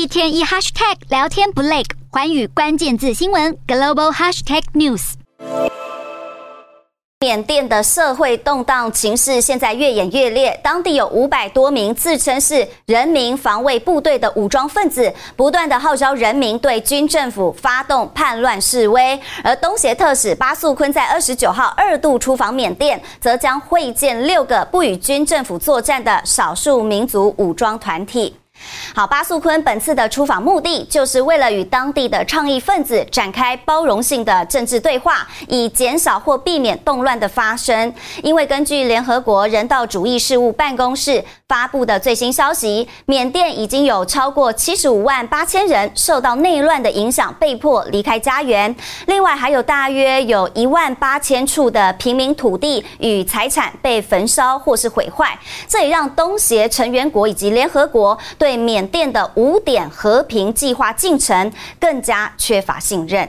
一天一 hashtag 聊天不累，环宇关键字新闻 global hashtag news。缅甸的社会动荡情势现在越演越烈，当地有五百多名自称是人民防卫部队的武装分子，不断的号召人民对军政府发动叛乱示威。而东协特使巴素坤在二十九号二度出访缅甸，则将会见六个不与军政府作战的少数民族武装团体。好，巴素坤本次的出访目的，就是为了与当地的倡议分子展开包容性的政治对话，以减少或避免动乱的发生。因为根据联合国人道主义事务办公室发布的最新消息，缅甸已经有超过七十五万八千人受到内乱的影响，被迫离开家园。另外，还有大约有一万八千处的平民土地与财产被焚烧或是毁坏。这也让东协成员国以及联合国对缅甸的五点和平计划进程更加缺乏信任。